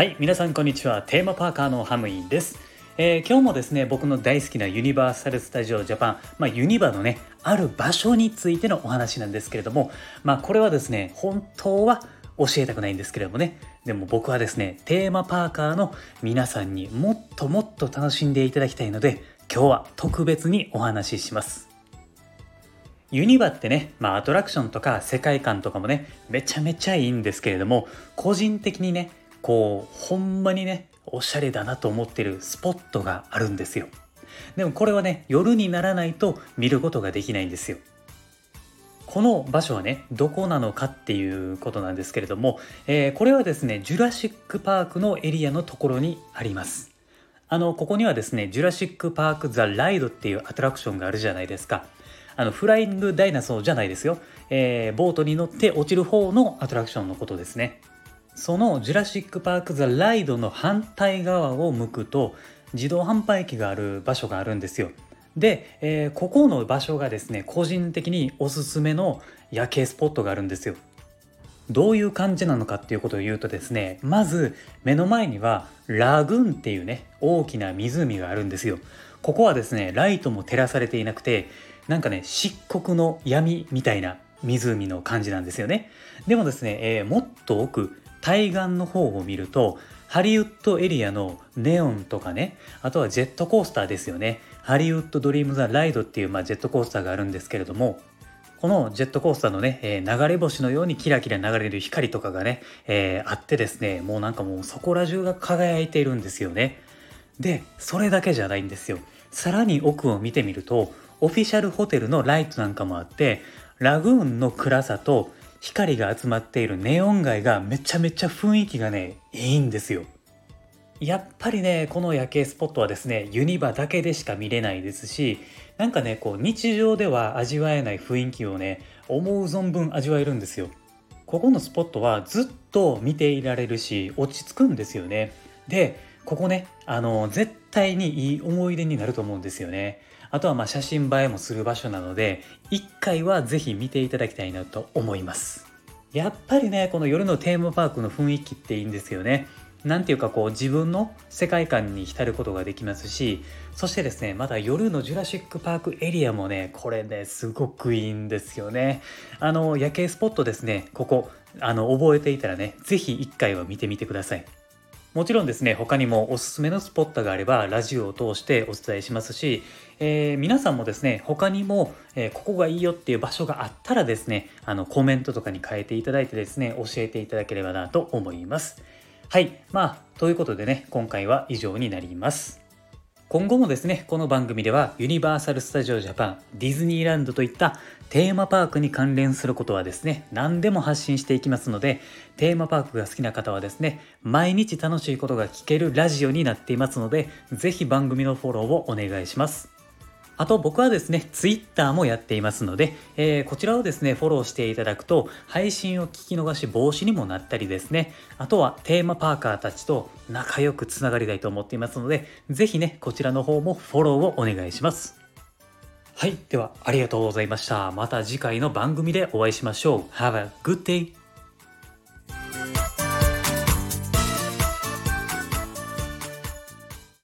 はい皆さんこんにちは。テーマパーカーのハムインです、えー、今日もですね僕の大好きなユニバーサル・スタジオ・ジャパン、まあ、ユニバのねある場所についてのお話なんですけれどもまあこれはですね本当は教えたくないんですけれどもね。でも僕はですねテーマパーカーの皆さんにもっともっと楽しんでいただきたいので今日は特別にお話しします。ユニバってね、まあアトラクションとか世界観とかもね、めちゃめちゃいいんですけれども、個人的にね、こう、ほんまにね、おしゃれだなと思ってるスポットがあるんですよ。でもこれはね、夜にならないと見ることができないんですよ。この場所はね、どこなのかっていうことなんですけれども、えー、これはですね、ジュラシック・パークのエリアのところにあります。あの、ここにはですね、ジュラシック・パーク・ザ・ライドっていうアトラクションがあるじゃないですか。あの、フライング・ダイナソーじゃないですよ。えー、ボートに乗って落ちる方のアトラクションのことですね。そのジュラシック・パーク・ザ・ライドの反対側を向くと、自動販売機がある場所があるんですよ。で、えー、ここの場所がですね個人的におすすめの夜景スポットがあるんですよ。どういう感じなのかっていうことを言うとですねまず目の前にはラグーンっていうね大きな湖があるんですよ。ここはですねライトも照らされていなくてなんかね漆黒の闇みたいな湖の感じなんですよね。でもですね、えー、もっと奥対岸の方を見るとハリウッドエリアのネオンとかねあとはジェットコースターですよねハリウッドドリームザライドっていう、まあ、ジェットコースターがあるんですけれどもこのジェットコースターのね、えー、流れ星のようにキラキラ流れる光とかがね、えー、あってですねもうなんかもうそこら中が輝いているんですよねでそれだけじゃないんですよ。さらに奥を見てみるとオフィシャルホテルのライトなんかもあってラグーンの暗さと光が集まっているネオン街がめちゃめちゃ雰囲気がねいいんですよ。やっぱりねこの夜景スポットはですねユニバだけでしか見れないですしなんかねこう日常では味わえない雰囲気をね思う存分味わえるんですよ。ここのスポットはずっと見ていられるし落ち着くんですよね。でここねあの絶対にいい思い出になると思うんですよね。あとはま写真映えもする場所なので一回は是非見ていただきたいなと思います。やっぱりねこの夜のテーマパークの雰囲気っていいんですよね。なんていうかこう自分の世界観に浸ることができますしそしてですねまだ夜のジュラシック・パークエリアもねこれねすごくいいんですよね。あの夜景スポットですねここあの覚えていたらね是非一回は見てみてください。もちろんですね、他にもおすすめのスポットがあれば、ラジオを通してお伝えしますし、えー、皆さんもですね、他にも、えー、ここがいいよっていう場所があったらですね、あの、コメントとかに変えていただいてですね、教えていただければなと思います。はい。まあ、ということでね、今回は以上になります。今後もですね、この番組ではユニバーサル・スタジオ・ジャパン、ディズニーランドといったテーマパークに関連することはですね、何でも発信していきますので、テーマパークが好きな方はですね、毎日楽しいことが聞けるラジオになっていますので、ぜひ番組のフォローをお願いします。あと僕はですね、Twitter もやっていますので、えー、こちらをですね、フォローしていただくと、配信を聞き逃し防止にもなったりですね、あとはテーマパーカーたちと仲良くつながりたいと思っていますので、ぜひね、こちらの方もフォローをお願いします。はい。では、ありがとうございました。また次回の番組でお会いしましょう。Have a good day!